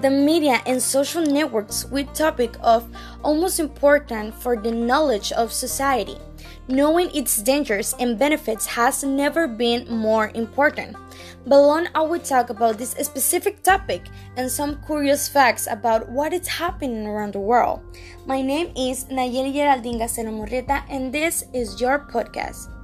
the media and social networks with topic of almost important for the knowledge of society. Knowing its dangers and benefits has never been more important. Below, I will talk about this specific topic and some curious facts about what is happening around the world. My name is Nayeli Geraldine Gaceno Murrieta, and this is your podcast.